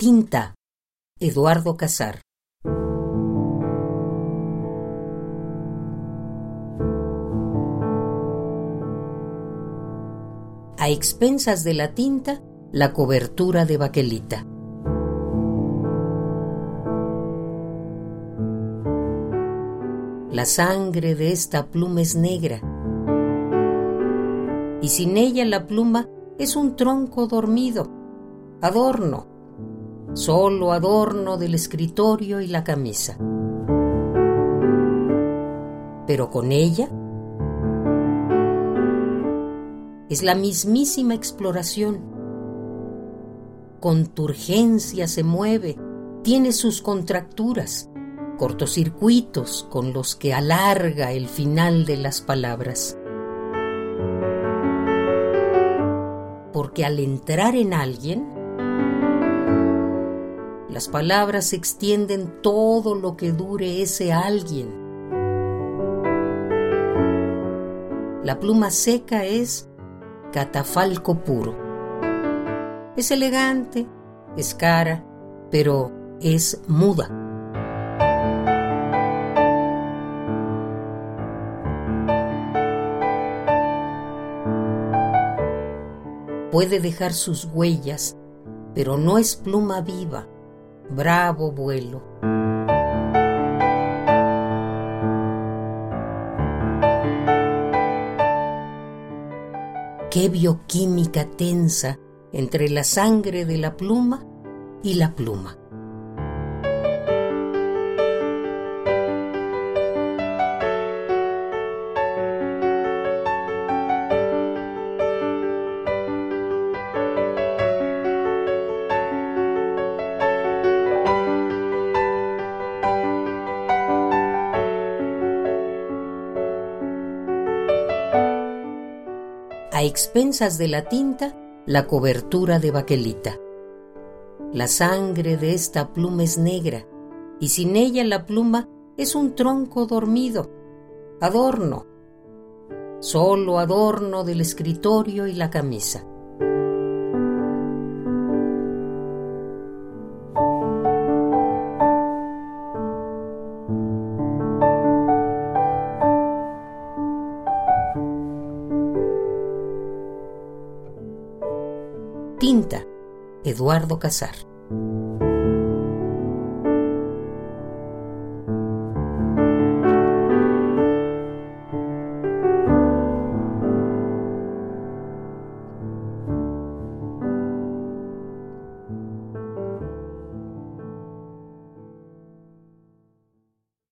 Tinta, Eduardo Casar. A expensas de la tinta, la cobertura de baquelita. La sangre de esta pluma es negra, y sin ella la pluma es un tronco dormido, adorno, solo adorno del escritorio y la camisa. Pero con ella es la mismísima exploración. Con turgencia se mueve, tiene sus contracturas, cortocircuitos con los que alarga el final de las palabras. Porque al entrar en alguien, las palabras extienden todo lo que dure ese alguien. La pluma seca es catafalco puro. Es elegante, es cara, pero es muda. Puede dejar sus huellas, pero no es pluma viva bravo vuelo. Qué bioquímica tensa entre la sangre de la pluma y la pluma. A expensas de la tinta, la cobertura de baquelita. La sangre de esta pluma es negra, y sin ella la pluma es un tronco dormido, adorno, solo adorno del escritorio y la camisa. Tinta, Eduardo Casar.